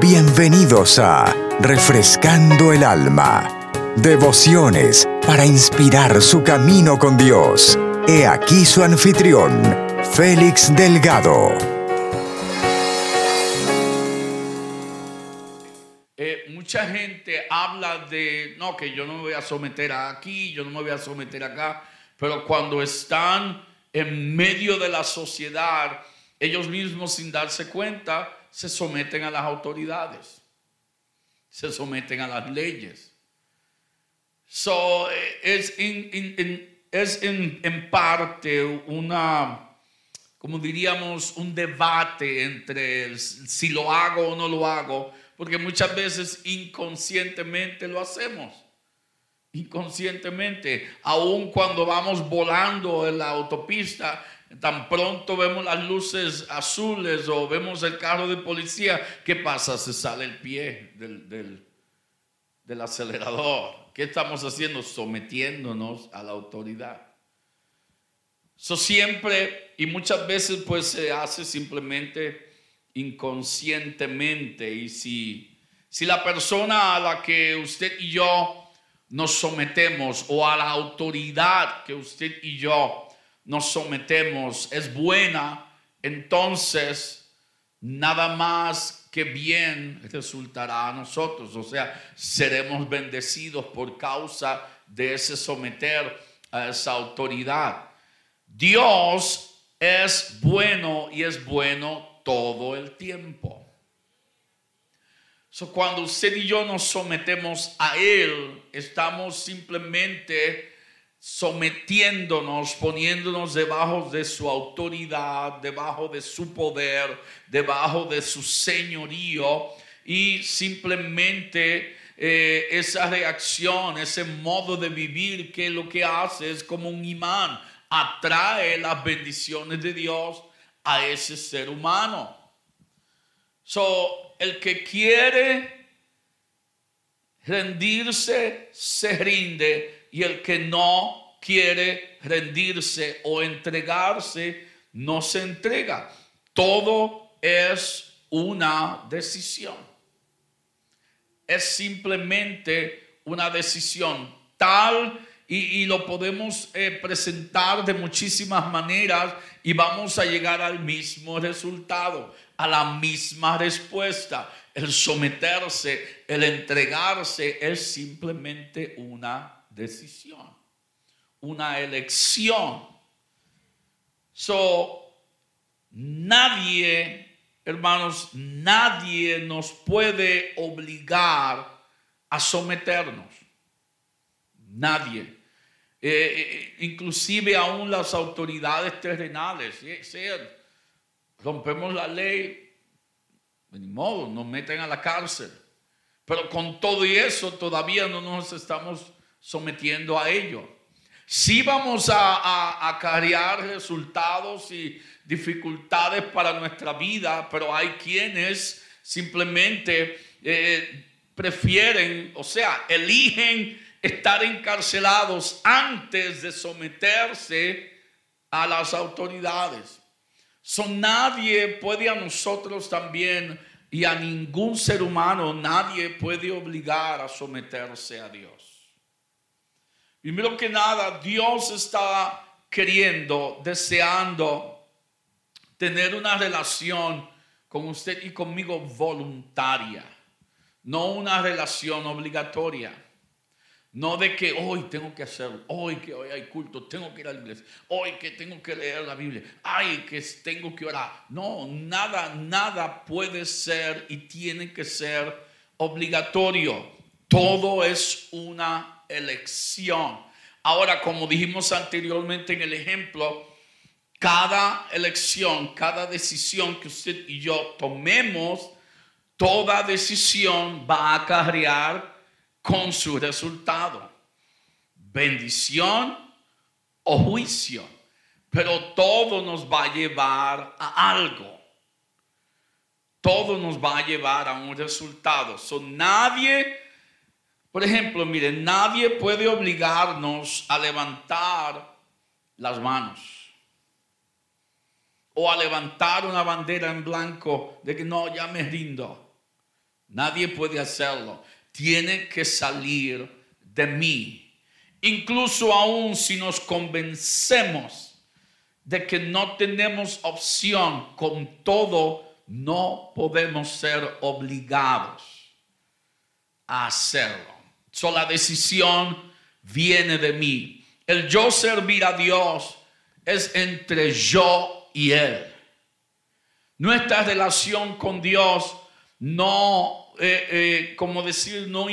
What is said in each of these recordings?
Bienvenidos a Refrescando el Alma. Devociones para inspirar su camino con Dios. He aquí su anfitrión, Félix Delgado. Eh, mucha gente habla de, no, que yo no me voy a someter aquí, yo no me voy a someter acá, pero cuando están en medio de la sociedad, ellos mismos sin darse cuenta, se someten a las autoridades, se someten a las leyes. So, eh, es, en, en parte una, como diríamos, un debate entre si lo hago o no lo hago, porque muchas veces inconscientemente lo hacemos. Inconscientemente, aun cuando vamos volando en la autopista, Tan pronto vemos las luces azules o vemos el carro de policía, ¿qué pasa? Se sale el pie del, del, acelerador. ¿Qué estamos haciendo? Sometiéndonos a la autoridad. Eso siempre y muchas veces pues se hace simplemente inconscientemente. Y si, si la persona a la que usted y yo nos sometemos o a la autoridad que usted y yo nos sometemos es buena, entonces nada más que bien resultará a nosotros. O sea, seremos bendecidos por causa de ese someter a esa autoridad. Dios es bueno y es bueno todo el tiempo. So, cuando usted y yo nos sometemos a Él, estamos simplemente sometiéndonos, poniéndonos debajo de su autoridad, debajo de su poder, debajo de su señorío y simplemente eh, esa reacción, ese modo de vivir que lo que hace es como un imán, atrae las bendiciones de Dios a ese ser humano. So, el que quiere rendirse, se rinde y el que no quiere rendirse o entregarse, no se entrega. Todo es una decisión. Es simplemente una decisión tal y, lo podemos eh, presentar de muchísimas maneras y vamos a llegar al mismo resultado, a la misma respuesta. El someterse, el entregarse es simplemente una decisión, una elección. So, nadie, hermanos, nadie nos puede obligar a someternos. Nadie. Eh, eh, inclusive aún las autoridades terrenales. rompemos la ley, de ni modo, nos meten a la cárcel. Pero con todo y eso todavía no nos estamos sometiendo a ello. Sí vamos a, acarrear resultados y dificultades para nuestra vida, pero hay quienes simplemente eh, prefieren, o sea, eligen estar encarcelados antes de someterse a las autoridades. Son nadie puede a nosotros también y a ningún ser humano, nadie puede obligar a someterse a Dios. Primero que nada, Dios está queriendo, deseando tener una relación con usted y conmigo voluntaria, no una relación obligatoria. No de que hoy tengo que hacerlo, hoy que hoy hay culto, tengo que ir a la iglesia, hoy que tengo que leer la Biblia, ay que tengo que orar. No, nada, nada puede ser y tiene que ser obligatorio. Todo es una elección. Ahora, como dijimos anteriormente en el ejemplo, cada elección, cada decisión que usted y yo tomemos, toda decisión va a acarrear con su resultado. Bendición o juicio. Pero todo nos va a llevar a algo. Todo nos va a llevar a un resultado. So, nadie por ejemplo, miren, nadie puede obligarnos a levantar las manos. o a levantar una bandera en blanco de que no, ya me rindo. Nadie puede hacerlo. Tiene que salir de mí. Incluso aún si nos convencemos de que no tenemos opción, con todo no podemos ser obligados a hacerlo. So, la decisión viene de mí. El yo servir a Dios es entre yo y Él. Nuestra relación con Dios no, eh, eh, como decir, no,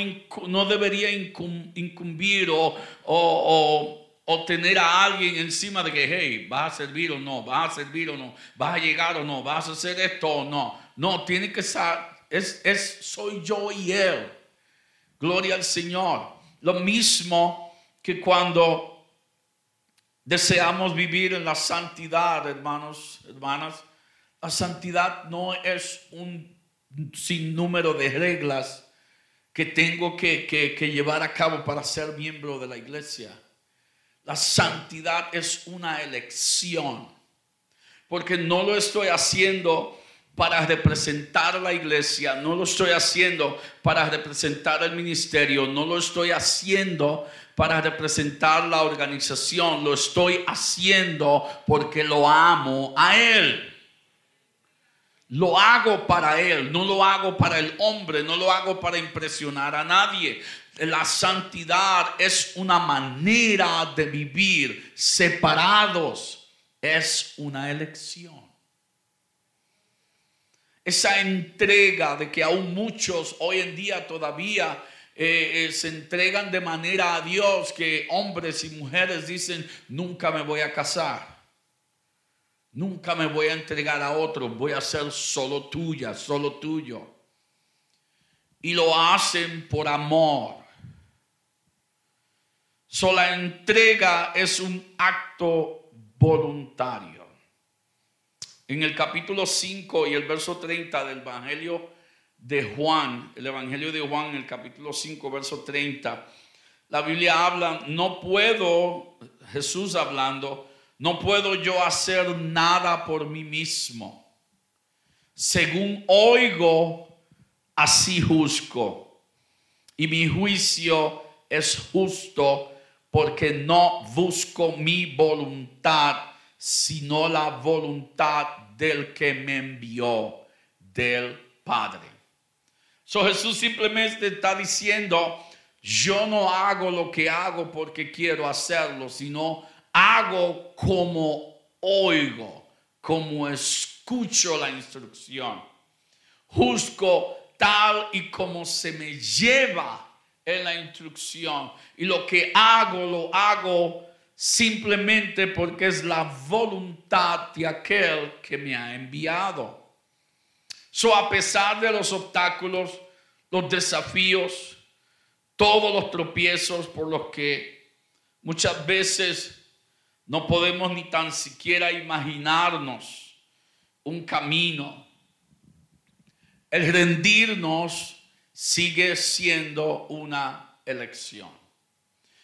no debería incumbir o, o, o, tener a alguien encima de que, hey, vas a servir o no, vas a servir o no, vas a llegar o no, vas a hacer esto o no. No, tiene que ser, es, es, soy yo y Él. Gloria al Señor. Lo mismo que cuando deseamos vivir en la santidad, hermanos, hermanas, la santidad no es un sinnúmero de reglas que tengo que, que, llevar a cabo para ser miembro de la iglesia. La santidad es una elección, porque no lo estoy haciendo para representar la iglesia, no lo estoy haciendo para representar el ministerio, no lo estoy haciendo para representar la organización, lo estoy haciendo porque lo amo a Él. Lo hago para Él, no lo hago para el hombre, no lo hago para impresionar a nadie. La santidad es una manera de vivir separados, es una elección. Esa entrega de que aún muchos hoy en día todavía eh, eh, se entregan de manera a Dios que hombres y mujeres dicen, nunca me voy a casar. Nunca me voy a entregar a otro, voy a ser solo tuya, solo tuyo. Y lo hacen por amor. So, la entrega es un acto voluntario. En el capítulo 5 y el verso 30 del Evangelio de Juan, el Evangelio de Juan, en el capítulo 5, verso 30, la Biblia habla, no puedo, Jesús hablando, no puedo yo hacer nada por mí mismo. Según oigo, así juzgo. Y mi juicio es justo porque no busco mi voluntad, sino la voluntad del que me envió, del Padre. So Jesús simplemente está diciendo, yo no hago lo que hago porque quiero hacerlo, sino hago como oigo, como escucho la instrucción. Juzgo tal y como se me lleva en la instrucción. Y lo que hago, lo hago simplemente porque es la voluntad de aquel que me ha enviado. So, a pesar de los obstáculos, los desafíos, todos los tropiezos por los que muchas veces no podemos ni tan siquiera imaginarnos un camino. El rendirnos sigue siendo una elección.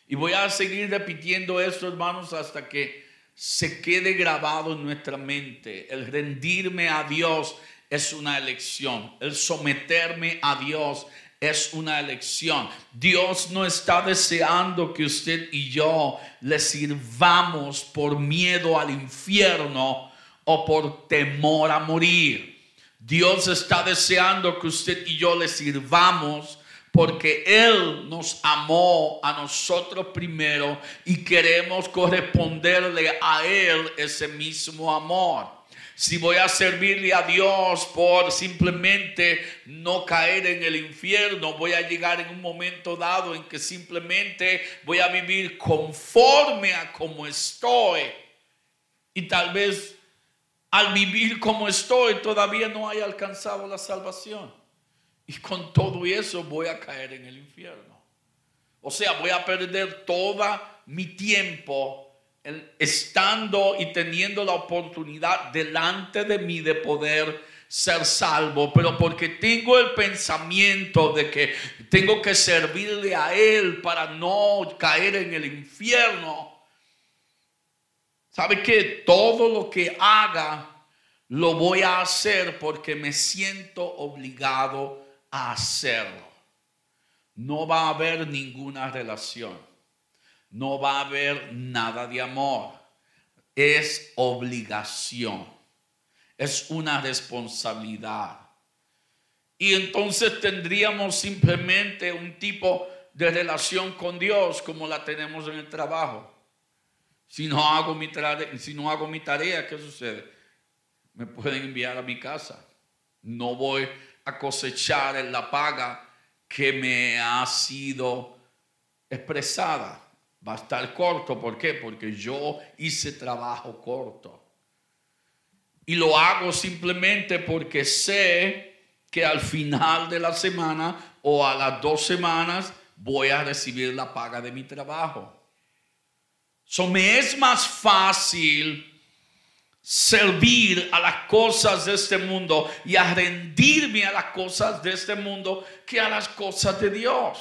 Y voy a seguir repitiendo esto, hermanos, hasta que se quede grabado en nuestra mente. El rendirme a Dios es una elección. El someterme a Dios es una elección. Dios no está deseando que usted y yo le sirvamos por miedo al infierno o por temor a morir. Dios está deseando que usted y yo le sirvamos porque Él nos amó a nosotros primero y queremos corresponderle a Él ese mismo amor si voy a servirle a Dios por simplemente no caer en el infierno, voy a llegar en un momento dado en que simplemente voy a vivir conforme a como estoy. Y tal vez al vivir como estoy todavía no haya alcanzado la salvación. Y con todo eso voy a caer en el infierno. O sea, voy a perder todo mi tiempo estando y teniendo la oportunidad delante de mí de poder ser salvo, pero porque tengo el pensamiento de que tengo que servirle a Él para no caer en el infierno. ¿Sabe que todo lo que haga lo voy a hacer porque me siento obligado hacerlo. No va a haber ninguna relación. No va a haber nada de amor. Es obligación. Es una responsabilidad. Y entonces tendríamos simplemente un tipo de relación con Dios como la tenemos en el trabajo. Si no hago mi si no hago mi tarea ¿qué sucede? Me pueden enviar a mi casa. No voy a cosechar en la paga que me ha sido expresada. Va a estar corto. ¿Por qué? Porque yo hice trabajo corto. Y lo hago simplemente porque sé que al final de la semana o a las dos semanas voy a recibir la paga de mi trabajo. So me es más fácil servir a las cosas de este mundo y a rendirme a las cosas de este mundo que a las cosas de Dios.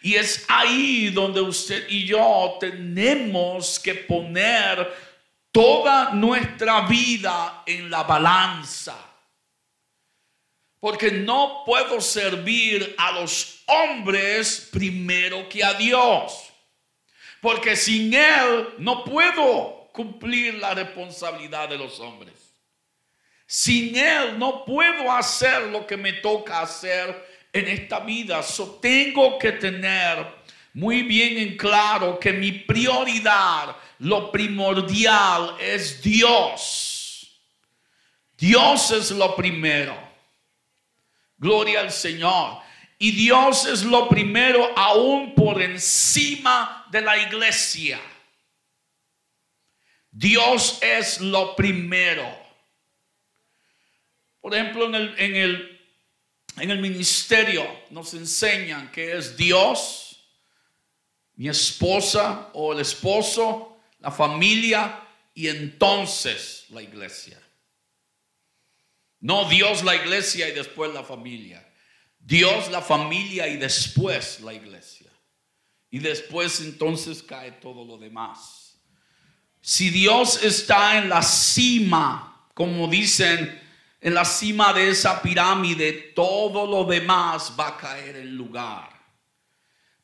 Y es ahí donde usted y yo tenemos que poner toda nuestra vida en la balanza. Porque no puedo servir a los hombres primero que a Dios. Porque sin Él no puedo cumplir la responsabilidad de los hombres. Sin Él no puedo hacer lo que me toca hacer en esta vida. So tengo que tener muy bien en claro que mi prioridad, lo primordial es Dios. Dios es lo primero. Gloria al Señor. Y Dios es lo primero aún por encima de la iglesia. Dios es lo primero. Por ejemplo, en el, en el, en el ministerio nos enseñan que es Dios, mi esposa o el esposo, la familia y entonces la iglesia. No Dios, la iglesia y después la familia. Dios, la familia y después la iglesia. Y después entonces cae todo lo demás. Si Dios está en la cima, como dicen, en la cima de esa pirámide, todo lo demás va a caer en lugar.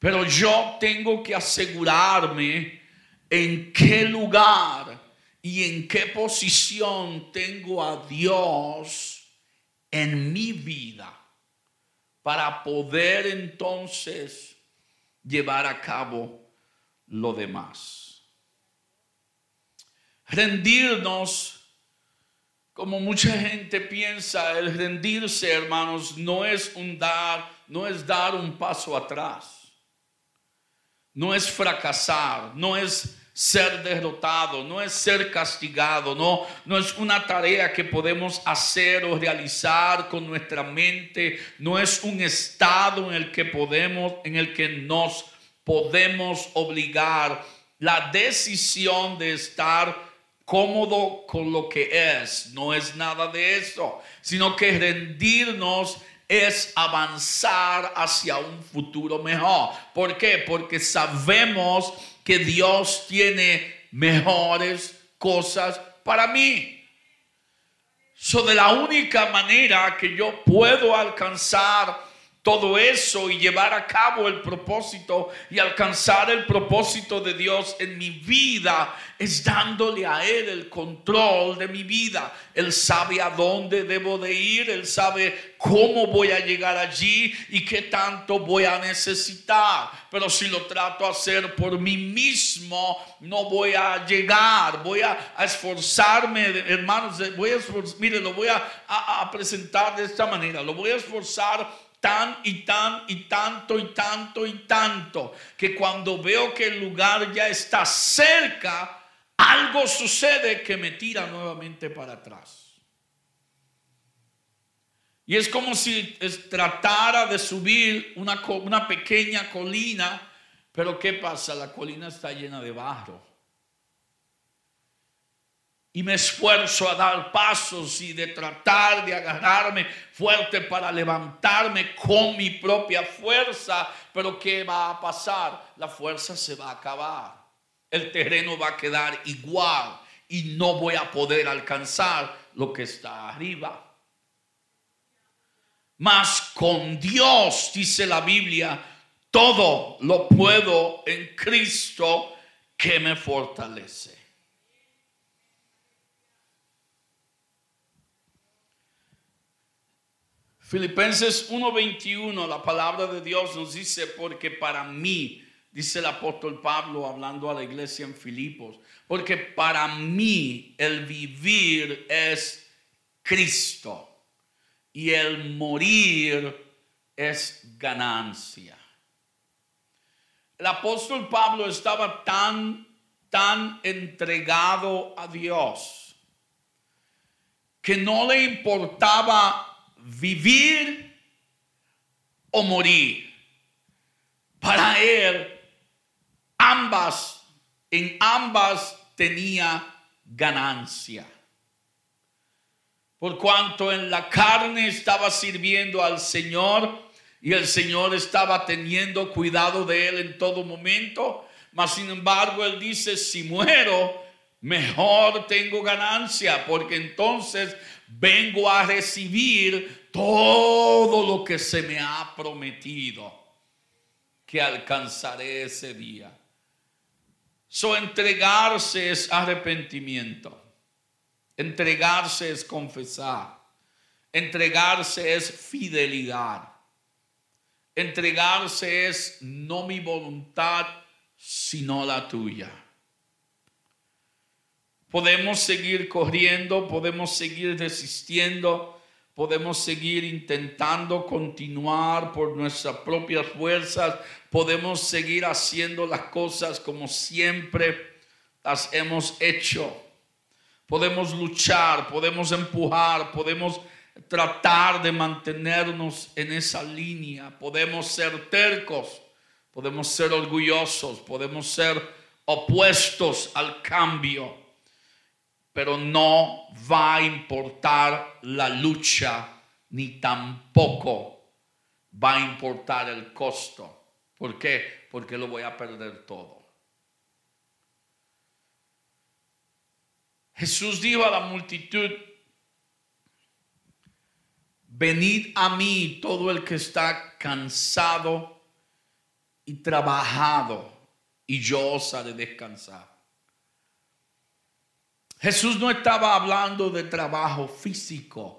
Pero yo tengo que asegurarme en qué lugar y en qué posición tengo a Dios en mi vida para poder entonces llevar a cabo lo demás. Rendirnos, como mucha gente piensa, el rendirse, hermanos, no es un dar, no es dar un paso atrás. No es fracasar, no es ser derrotado, no es ser castigado, no, no es una tarea que podemos hacer o realizar con nuestra mente, no es un estado en el que podemos, en el que nos podemos obligar. La decisión de estar cómodo con lo que es, no es nada de eso, sino que rendirnos es avanzar hacia un futuro mejor. ¿Por qué? Porque sabemos que Dios tiene mejores cosas para mí. So de la única manera que yo puedo alcanzar todo eso y llevar a cabo el propósito y alcanzar el propósito de Dios en mi vida es dándole a Él el control de mi vida. Él sabe a dónde debo de ir, Él sabe cómo voy a llegar allí y qué tanto voy a necesitar. Pero si lo trato a hacer por mí mismo, no voy a llegar, voy a, esforzarme, hermanos, voy a mire, lo voy a presentar de esta manera, lo voy a esforzar tan y tan y tanto y tanto y tanto, que cuando veo que el lugar ya está cerca, algo sucede que me tira nuevamente para atrás. Y es como si tratara de subir una, una pequeña colina, pero ¿qué pasa? La colina está llena de barro y me esfuerzo a dar pasos y de tratar de agarrarme fuerte para levantarme con mi propia fuerza. Pero ¿qué va a pasar? La fuerza se va a acabar. El terreno va a quedar igual y no voy a poder alcanzar lo que está arriba. Mas con Dios, dice la Biblia, todo lo puedo en Cristo que me fortalece. Filipenses 1:21, la palabra de Dios nos dice, porque para mí, dice el apóstol Pablo hablando a la iglesia en Filipos, porque para mí el vivir es Cristo y el morir es ganancia. El apóstol Pablo estaba tan, tan entregado a Dios que no le importaba vivir o morir. Para él, ambas, en ambas tenía ganancia por cuanto en la carne estaba sirviendo al Señor y el Señor estaba teniendo cuidado de él en todo momento. Mas sin embargo, él dice, si muero, mejor tengo ganancia, porque entonces vengo a recibir todo lo que se me ha prometido que alcanzaré ese día. So entregarse es arrepentimiento. Entregarse es confesar. Entregarse es fidelidad. Entregarse es no mi voluntad, sino la tuya. Podemos seguir corriendo, podemos seguir resistiendo, podemos seguir intentando continuar por nuestras propias fuerzas, podemos seguir haciendo las cosas como siempre las hemos hecho. Podemos luchar, podemos empujar, podemos tratar de mantenernos en esa línea, podemos ser tercos, podemos ser orgullosos, podemos ser opuestos al cambio, pero no va a importar la lucha, ni tampoco va a importar el costo. ¿Por qué? Porque lo voy a perder todo. Jesús dijo a la multitud, venid a mí todo el que está cansado y trabajado, y yo os haré descansar. Jesús no estaba hablando de trabajo físico.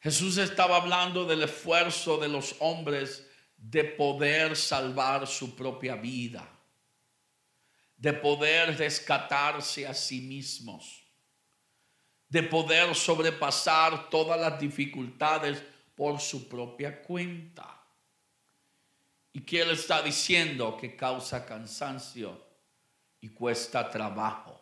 Jesús estaba hablando del esfuerzo de los hombres de poder salvar su propia vida de poder rescatarse a sí mismos, de poder sobrepasar todas las dificultades por su propia cuenta. ¿Y qué él está diciendo? Que causa cansancio y cuesta trabajo.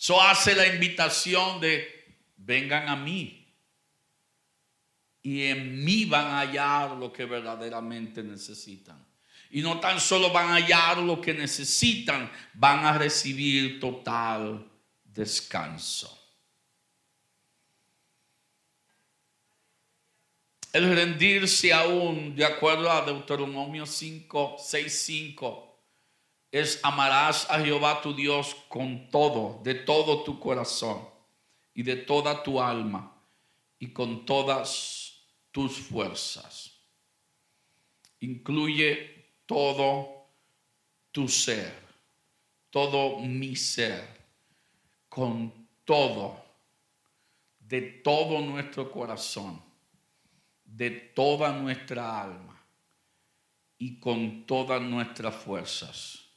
So hace la invitación de vengan a mí y en mí van a hallar lo que verdaderamente necesitan. Y no tan solo van a hallar lo que necesitan, van a recibir total descanso. El rendirse aún, de acuerdo a Deuteronomio 5, 6, 5, es amarás a Jehová tu Dios con todo, de todo tu corazón y de toda tu alma y con todas tus fuerzas. Incluye todo tu ser, todo mi ser, con todo, de todo nuestro corazón, de toda nuestra alma y con todas nuestras fuerzas.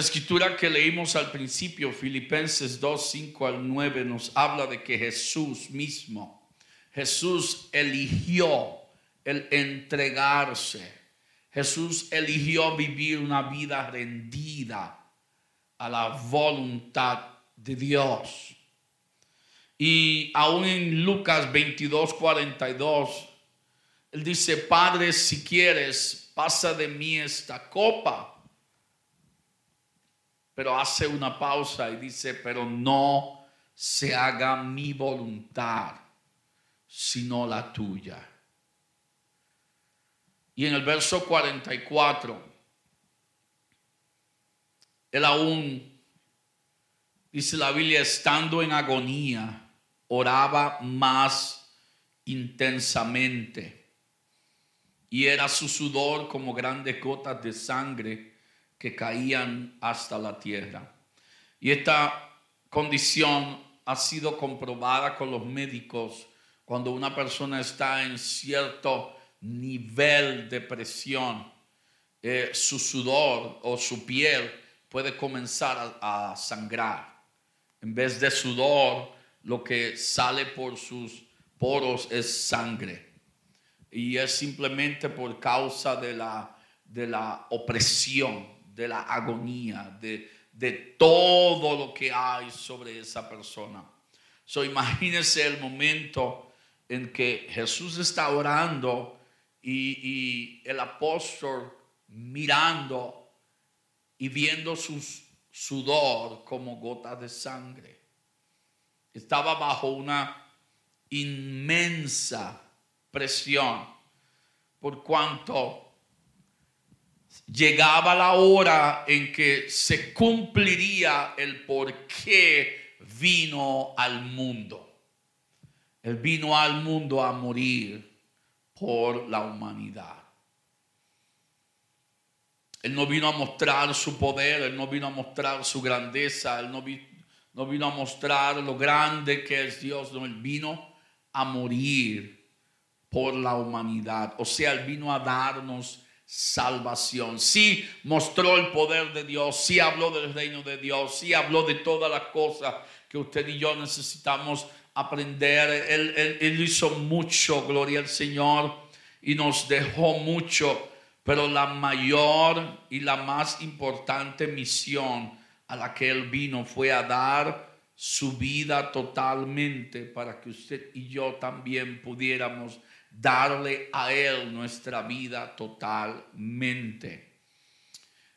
Escritura que leímos al principio, Filipenses 2, 5 al 9, nos habla de que Jesús mismo, Jesús eligió el entregarse Jesús eligió vivir una vida rendida a la voluntad de Dios. Y aún en Lucas 22, 42, él dice, Padre, si quieres, pasa de mí esta copa. Pero hace una pausa y dice, pero no se haga mi voluntad, sino la tuya. Y en el verso 44 él aún, dice la Biblia, estando en agonía, oraba más intensamente. Y era su sudor como grandes gotas de sangre que caían hasta la tierra. Y esta condición ha sido comprobada con los médicos cuando una persona está en cierto nivel de presión. Eh, su sudor o su piel puede comenzar a, a sangrar. En vez de sudor, lo que sale por sus poros es sangre. Y es simplemente por causa de la, de la opresión, de la agonía, de, de todo lo que hay sobre esa persona. So, imagínense el momento en que Jesús está orando y, y el apóstol mirando y viendo su sudor como gotas de sangre. Estaba bajo una inmensa presión por cuanto llegaba la hora en que se cumpliría el por qué vino al mundo. Él vino al mundo a morir por la humanidad. Él no vino a mostrar su poder, Él no vino a mostrar su grandeza, Él no, no vino a mostrar lo grande que es Dios, Él vino a morir por la humanidad. O sea, Él vino a darnos salvación. Sí mostró el poder de Dios, sí habló del reino de Dios, sí habló de todas las cosas que usted y yo necesitamos aprender. Él, él, él hizo mucho, gloria al Señor, y nos dejó mucho pero la mayor y la más importante misión a la que Él vino fue a dar su vida totalmente para que usted y yo también pudiéramos darle a Él nuestra vida totalmente.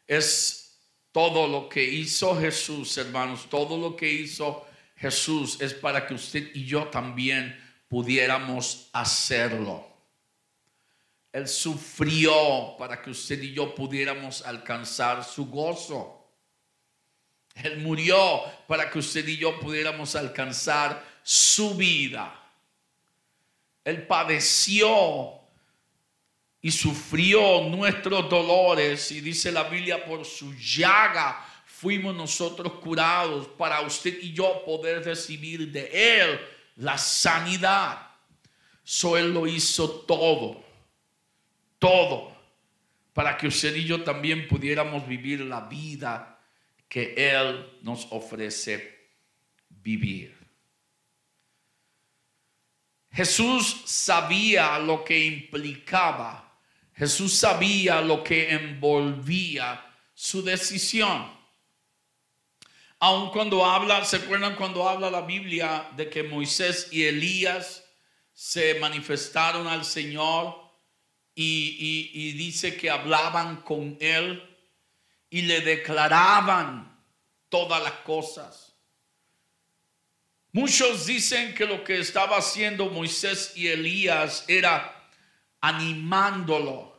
Es todo lo que hizo Jesús, hermanos, todo lo que hizo Jesús es para que usted y yo también pudiéramos hacerlo. Él sufrió para que usted y yo pudiéramos alcanzar su gozo. Él murió para que usted y yo pudiéramos alcanzar su vida. Él padeció y sufrió nuestros dolores y dice la Biblia por su llaga fuimos nosotros curados para usted y yo poder recibir de él la sanidad. So él lo hizo todo todo para que usted y yo también pudiéramos vivir la vida que Él nos ofrece vivir. Jesús sabía lo que implicaba, Jesús sabía lo que envolvía su decisión. Aun cuando habla, ¿se acuerdan cuando habla la Biblia de que Moisés y Elías se manifestaron al Señor? y, dice que hablaban con él y le declaraban todas las cosas. Muchos dicen que lo que estaba haciendo Moisés y Elías era animándolo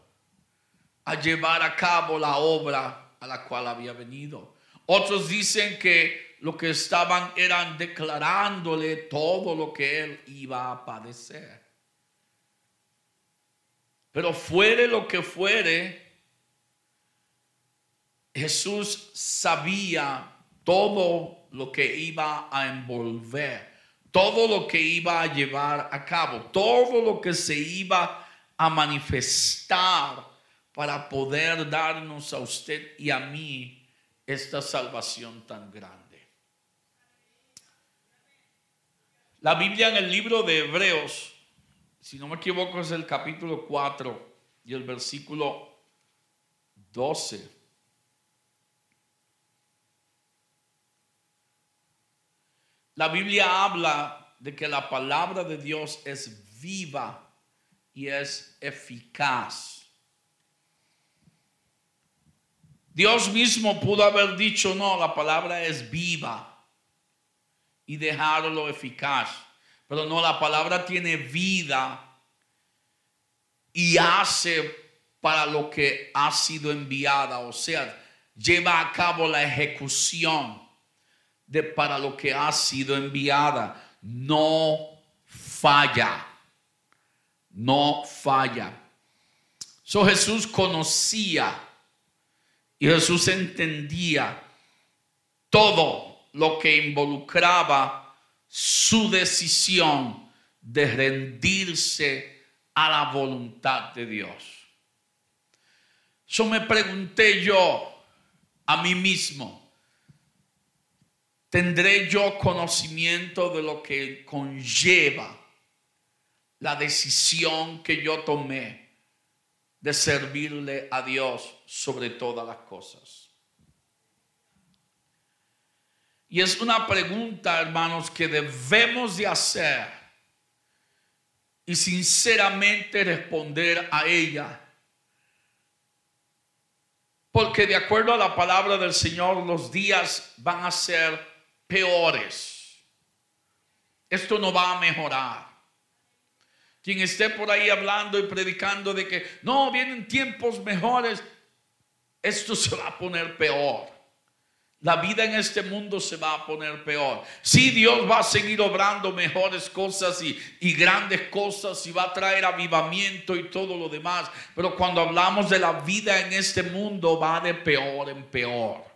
a llevar a cabo la obra a la cual había venido. Otros dicen que lo que estaban eran declarándole todo lo que él iba a padecer. Pero fuere lo que fuere, Jesús sabía todo lo que iba a envolver, todo lo que iba a llevar a cabo, todo lo que se iba a manifestar para poder darnos a usted y a mí esta salvación tan grande. La Biblia en el libro de Hebreos si no me equivoco, es el capítulo 4 y el versículo 12. La Biblia habla de que la palabra de Dios es viva y es eficaz. Dios mismo pudo haber dicho, no, la palabra es viva y dejarlo eficaz. Pero no, la palabra tiene vida y hace para lo que ha sido enviada. O sea, lleva a cabo la ejecución de para lo que ha sido enviada. No falla. No falla. So Jesús conocía y Jesús entendía todo lo que involucraba su decisión de rendirse a la voluntad de Dios. Yo me pregunté yo a mí mismo, ¿tendré yo conocimiento de lo que conlleva la decisión que yo tomé de servirle a Dios sobre todas las cosas? Y es una pregunta, hermanos, que debemos de hacer y sinceramente responder a ella porque de acuerdo a la palabra del Señor, los días van a ser peores. Esto no va a mejorar. Quien esté por ahí hablando y predicando de que no vienen tiempos mejores, esto se va a poner peor la vida en este mundo se va a poner peor. Sí, Dios va a seguir obrando mejores cosas y, grandes cosas y va a traer avivamiento y todo lo demás. Pero cuando hablamos de la vida en este mundo va de peor en peor.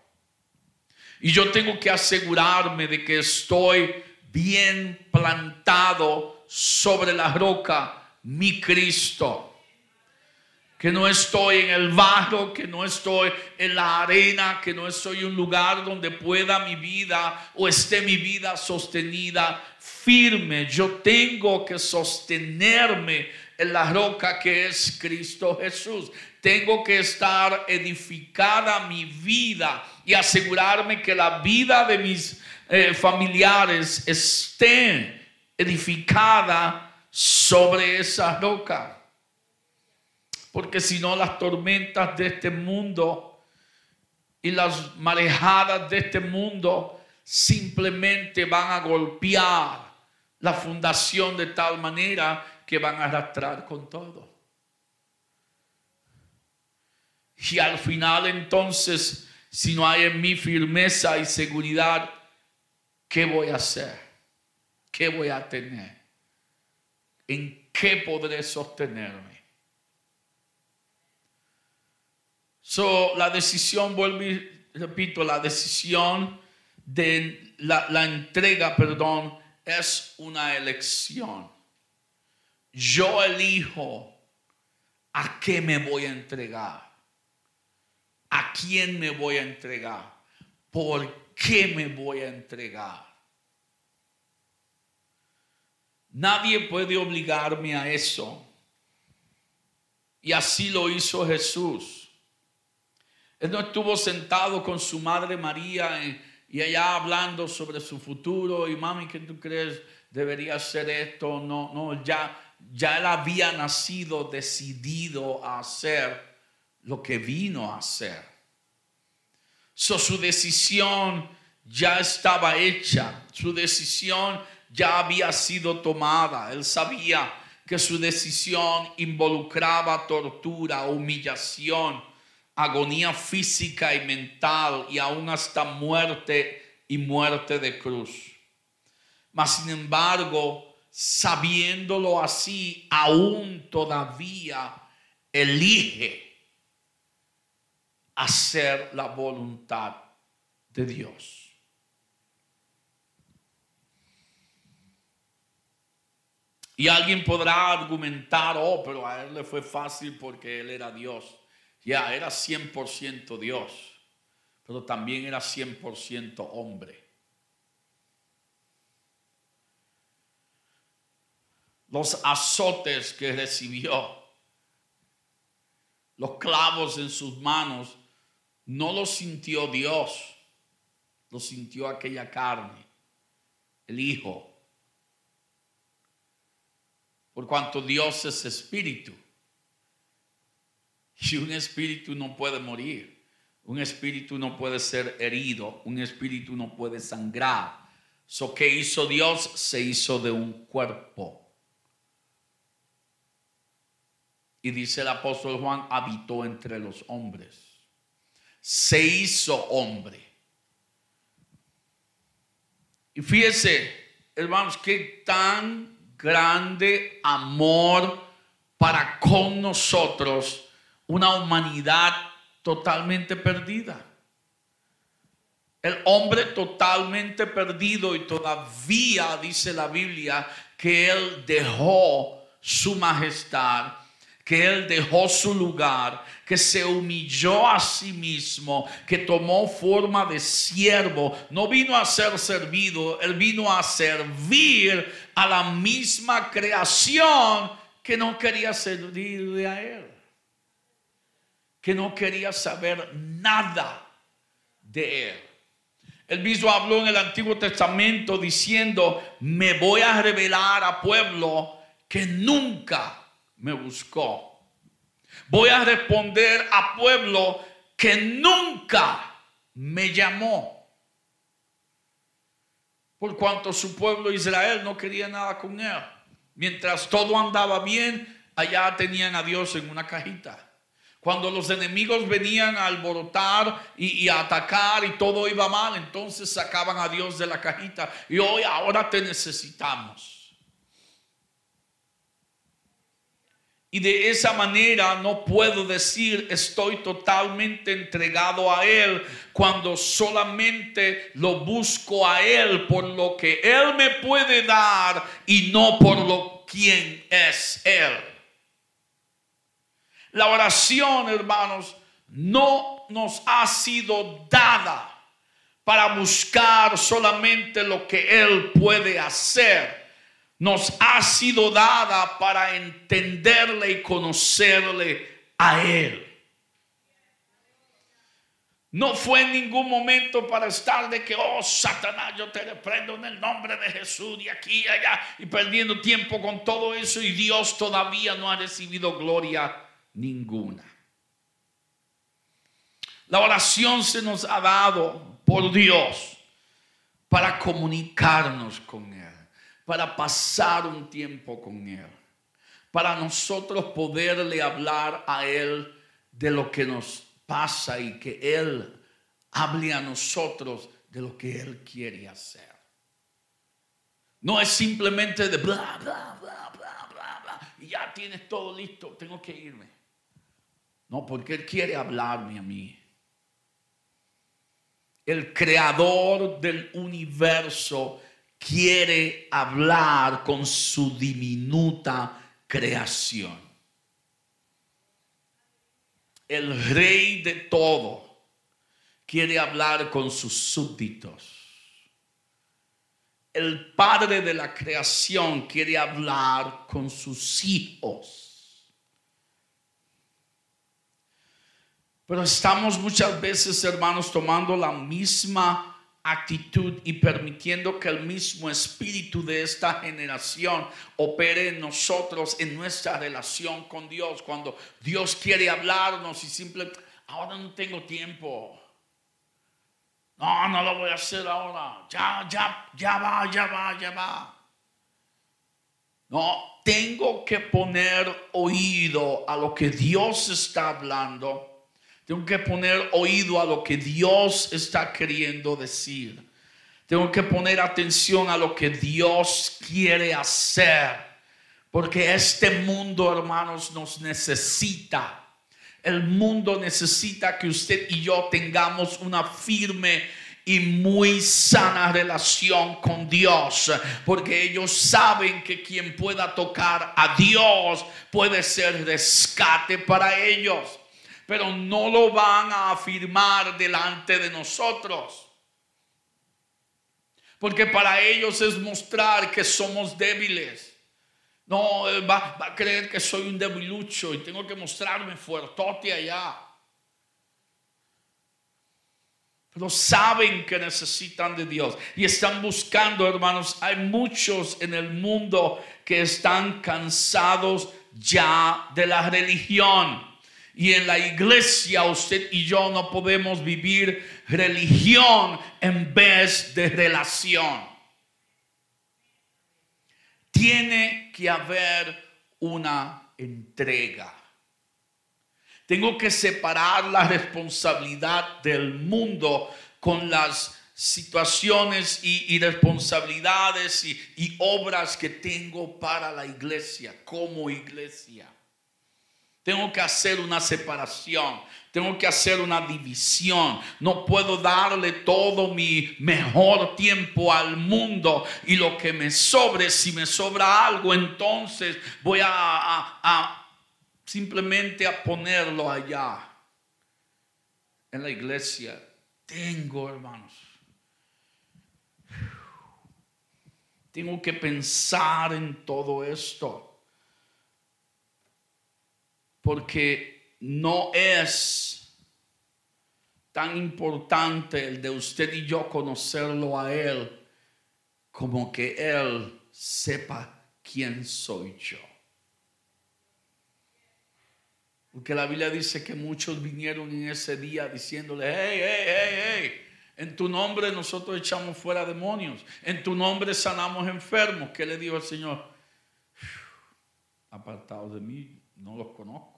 Y yo tengo que asegurarme de que estoy bien plantado sobre la roca, mi Cristo que no estoy en el barro, que no estoy en la arena, que no estoy en un lugar donde pueda mi vida o esté mi vida sostenida firme. Yo tengo que sostenerme en la roca que es Cristo Jesús. Tengo que estar edificada mi vida y asegurarme que la vida de mis eh, familiares esté edificada sobre esa roca. Porque si no, las tormentas de este mundo y las marejadas de este mundo simplemente van a golpear la fundación de tal manera que van a arrastrar con todo. Y al final entonces, si no hay en mí firmeza y seguridad, ¿qué voy a hacer? ¿Qué voy a tener? ¿En qué podré sostenerme? So, la decisión, vuelvo repito, la decisión de la entrega, perdón, es una elección. Yo elijo a qué me voy a entregar, a quién me voy a entregar, por qué me voy a entregar. Nadie puede obligarme a eso. Y así lo hizo Jesús. Él no estuvo sentado con su madre María y, allá hablando sobre su futuro y mami, ¿qué tú crees? Debería ser esto. No, no, ya, ya él había nacido decidido a hacer lo que vino a hacer. So, su decisión ya estaba hecha, su decisión ya había sido tomada. Él sabía que su decisión involucraba tortura, humillación, agonía física y mental y aún hasta muerte y muerte de cruz. Mas sin embargo, sabiéndolo así, aún todavía elige hacer la voluntad de Dios. Y alguien podrá argumentar, oh, pero a él le fue fácil porque él era Dios. Ya, era 100% Dios, pero también era 100% hombre. Los azotes que recibió, los clavos en sus manos, no los sintió Dios, lo sintió aquella carne, el Hijo. Por cuanto Dios es espíritu. Y un espíritu no puede morir. Un espíritu no puede ser herido. Un espíritu no puede sangrar. So que hizo Dios se hizo de un cuerpo. Y dice el apóstol Juan, habitó entre los hombres. Se hizo hombre. Y fíjese, hermanos, qué tan grande amor para con nosotros, una humanidad totalmente perdida. El hombre totalmente perdido y todavía dice la Biblia que él dejó su majestad, que él dejó su lugar, que se humilló a sí mismo, que tomó forma de siervo, no vino a ser servido, él vino a servir a la misma creación que no quería servirle a él, que no quería saber nada de él. Él mismo habló en el Antiguo Testamento diciendo, me voy a revelar a pueblo que nunca me buscó. Voy a responder a pueblo que nunca me llamó. Por cuanto su pueblo Israel no quería nada con él. Mientras todo andaba bien, allá tenían a Dios en una cajita. Cuando los enemigos venían a alborotar y, a atacar y todo iba mal, entonces sacaban a Dios de la cajita. Y hoy, ahora te necesitamos. Y de esa manera no puedo decir estoy totalmente entregado a Él cuando solamente lo busco a Él por lo que Él me puede dar y no por lo quien es Él. La oración, hermanos, no nos ha sido dada para buscar solamente lo que Él puede hacer. Nos ha sido dada para entenderle y conocerle a Él. No fue en ningún momento para estar de que, oh Satanás, yo te reprendo en el nombre de Jesús y aquí y allá y perdiendo tiempo con todo eso y Dios todavía no ha recibido gloria ninguna. La oración se nos ha dado por Dios para comunicarnos con Él, para pasar un tiempo con Él, para nosotros poderle hablar a Él de lo que nos pasa y que Él hable a nosotros de lo que Él quiere hacer. No es simplemente de bla, bla, bla, bla, bla, bla, y ya tienes todo listo, tengo que irme. No, porque Él quiere hablarme a mí. El creador del universo quiere hablar con su diminuta creación. El rey de todo quiere hablar con sus súbditos. El padre de la creación quiere hablar con sus hijos. Pero estamos muchas veces, hermanos, tomando la misma actitud y permitiendo que el mismo espíritu de esta generación opere en nosotros, en nuestra relación con Dios. Cuando Dios quiere hablarnos y simplemente, ahora no tengo tiempo. No, no lo voy a hacer ahora. Ya, ya, ya va, ya va, ya va. No, tengo que poner oído a lo que Dios está hablando tengo que poner oído a lo que Dios está queriendo decir. Tengo que poner atención a lo que Dios quiere hacer. Porque este mundo, hermanos, nos necesita. El mundo necesita que usted y yo tengamos una firme y muy sana relación con Dios, porque ellos saben que quien pueda tocar a Dios puede ser rescate para ellos pero no lo van a afirmar delante de nosotros. Porque para ellos es mostrar que somos débiles. No, va, va, a creer que soy un debilucho y tengo que mostrarme fuertote allá. Pero saben que necesitan de Dios y están buscando, hermanos. Hay muchos en el mundo que están cansados ya de la religión. Y en la iglesia usted y yo no podemos vivir religión en vez de relación. Tiene que haber una entrega. Tengo que separar la responsabilidad del mundo con las situaciones y, responsabilidades y, obras que tengo para la iglesia, como iglesia. Tengo que hacer una separación. Tengo que hacer una división. No puedo darle todo mi mejor tiempo al mundo y lo que me sobre, si me sobra algo, entonces voy a, simplemente a ponerlo allá. En la iglesia tengo, hermanos, Tengo que pensar en todo esto. Porque no es tan importante el de usted y yo conocerlo a Él como que Él sepa quién soy yo. Porque la Biblia dice que muchos vinieron en ese día diciéndole, hey, hey, hey, hey, en tu nombre nosotros echamos fuera demonios. En tu nombre sanamos enfermos. ¿Qué le dijo el Señor? Apartados de mí, no los conozco.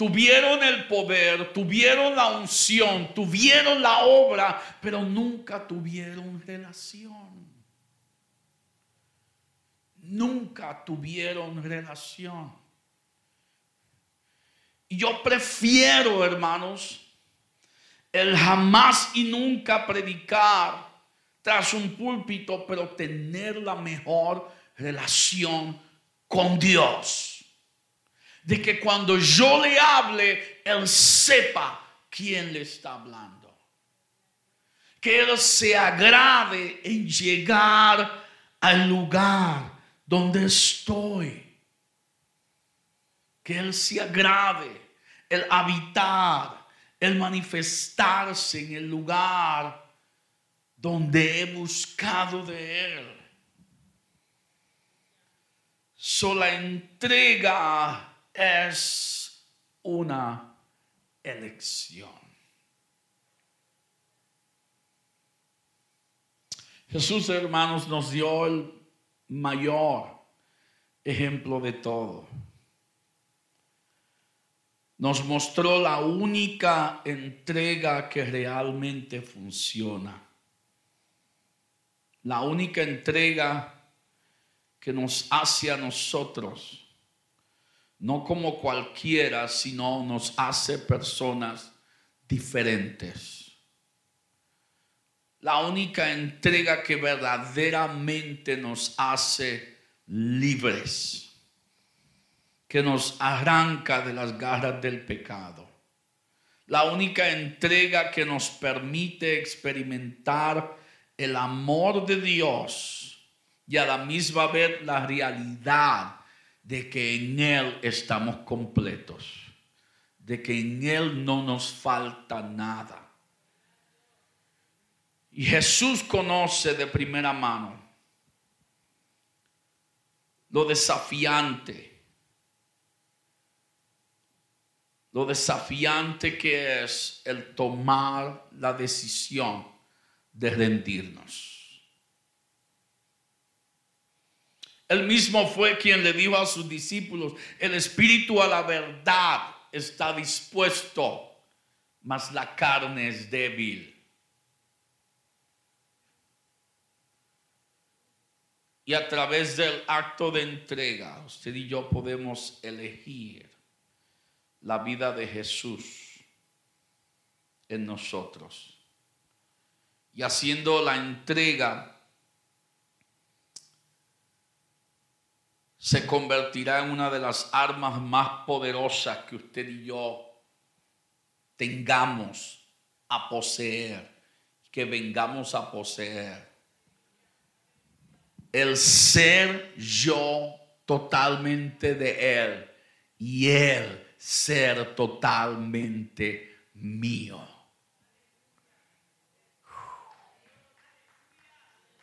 Tuvieron el poder, tuvieron la unción, tuvieron la obra, pero nunca tuvieron relación. Nunca tuvieron relación. Y yo prefiero, hermanos, el jamás y nunca predicar tras un púlpito, pero tener la mejor relación con Dios. De que cuando yo le hable, Él sepa quién le está hablando. Que Él se agrade en llegar al lugar donde estoy. Que Él se agrade el habitar el manifestarse en el lugar donde he buscado de Él. Sola entrega es una elección. Jesús, hermanos, nos dio el mayor ejemplo de todo nos mostró la única entrega que realmente funciona. La única entrega que nos hace a nosotros, no como cualquiera, sino nos hace personas diferentes. La única entrega que verdaderamente nos hace libres que nos arranca de las garras del pecado. La única entrega que nos permite experimentar el amor de Dios y a la misma vez la realidad de que en Él estamos completos, de que en Él no nos falta nada. Y Jesús conoce de primera mano lo desafiante lo desafiante que es el tomar la decisión de rendirnos. Él mismo fue quien le dijo a sus discípulos, el espíritu a la verdad está dispuesto, mas la carne es débil. Y a través del acto de entrega, usted y yo podemos elegir la vida de Jesús en nosotros. Y haciendo la entrega, se convertirá en una de las armas más poderosas que usted y yo tengamos a poseer, que vengamos a poseer. El ser yo totalmente de Él y Él ser totalmente mío.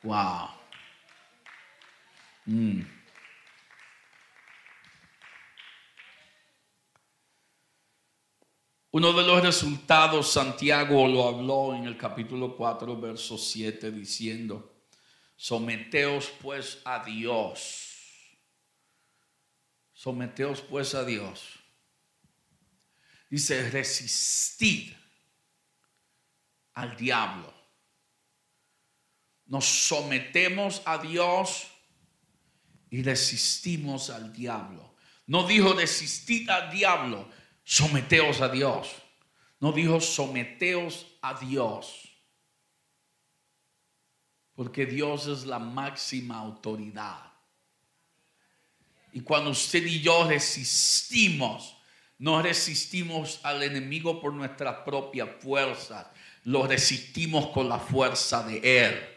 Wow. Mm. Uno de los resultados, Santiago lo habló en el capítulo 4, verso 7, diciendo, someteos pues a Dios. Someteos pues a Dios Dice, resistid al diablo. Nos sometemos a Dios y resistimos al diablo. No dijo resistid al diablo, someteos a Dios. No dijo someteos a Dios. Porque Dios es la máxima autoridad. Y cuando usted y yo resistimos, no resistimos al enemigo por nuestra propia fuerza, lo resistimos con la fuerza de Él.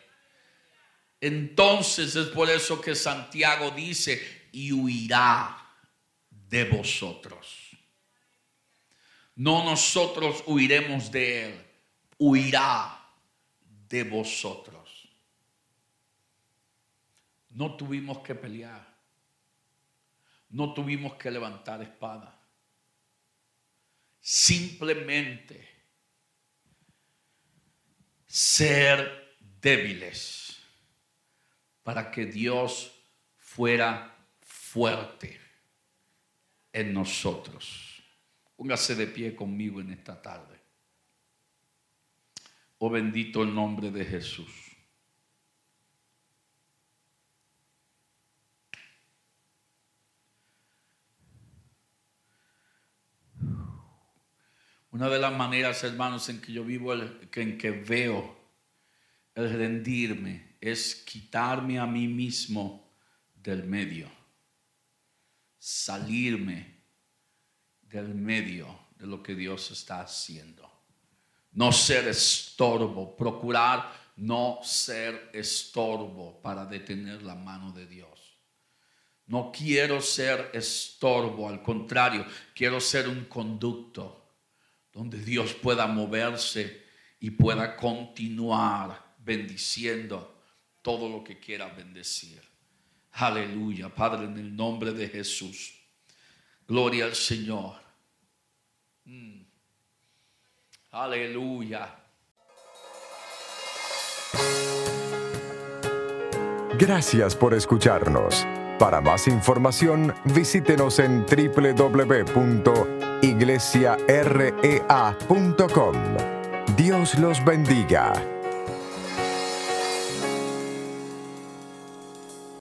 Entonces es por eso que Santiago dice, y huirá de vosotros. No nosotros huiremos de Él, huirá de vosotros. No tuvimos que pelear, no tuvimos que levantar espada. Simplemente ser débiles para que Dios fuera fuerte en nosotros. Póngase de pie conmigo en esta tarde. Oh bendito el nombre de Jesús. Una de las maneras, hermanos, en que yo vivo, en que veo el rendirme, es quitarme a mí mismo del medio, salirme del medio de lo que Dios está haciendo. No ser estorbo, procurar no ser estorbo para detener la mano de Dios. No quiero ser estorbo, al contrario, quiero ser un conducto donde Dios pueda moverse y pueda continuar bendiciendo todo lo que quiera bendecir. Aleluya, Padre, en el nombre de Jesús. Gloria al Señor. Mm. Aleluya. Gracias por escucharnos. Para más información, visítenos en www.iglesiarea.com. Dios los bendiga.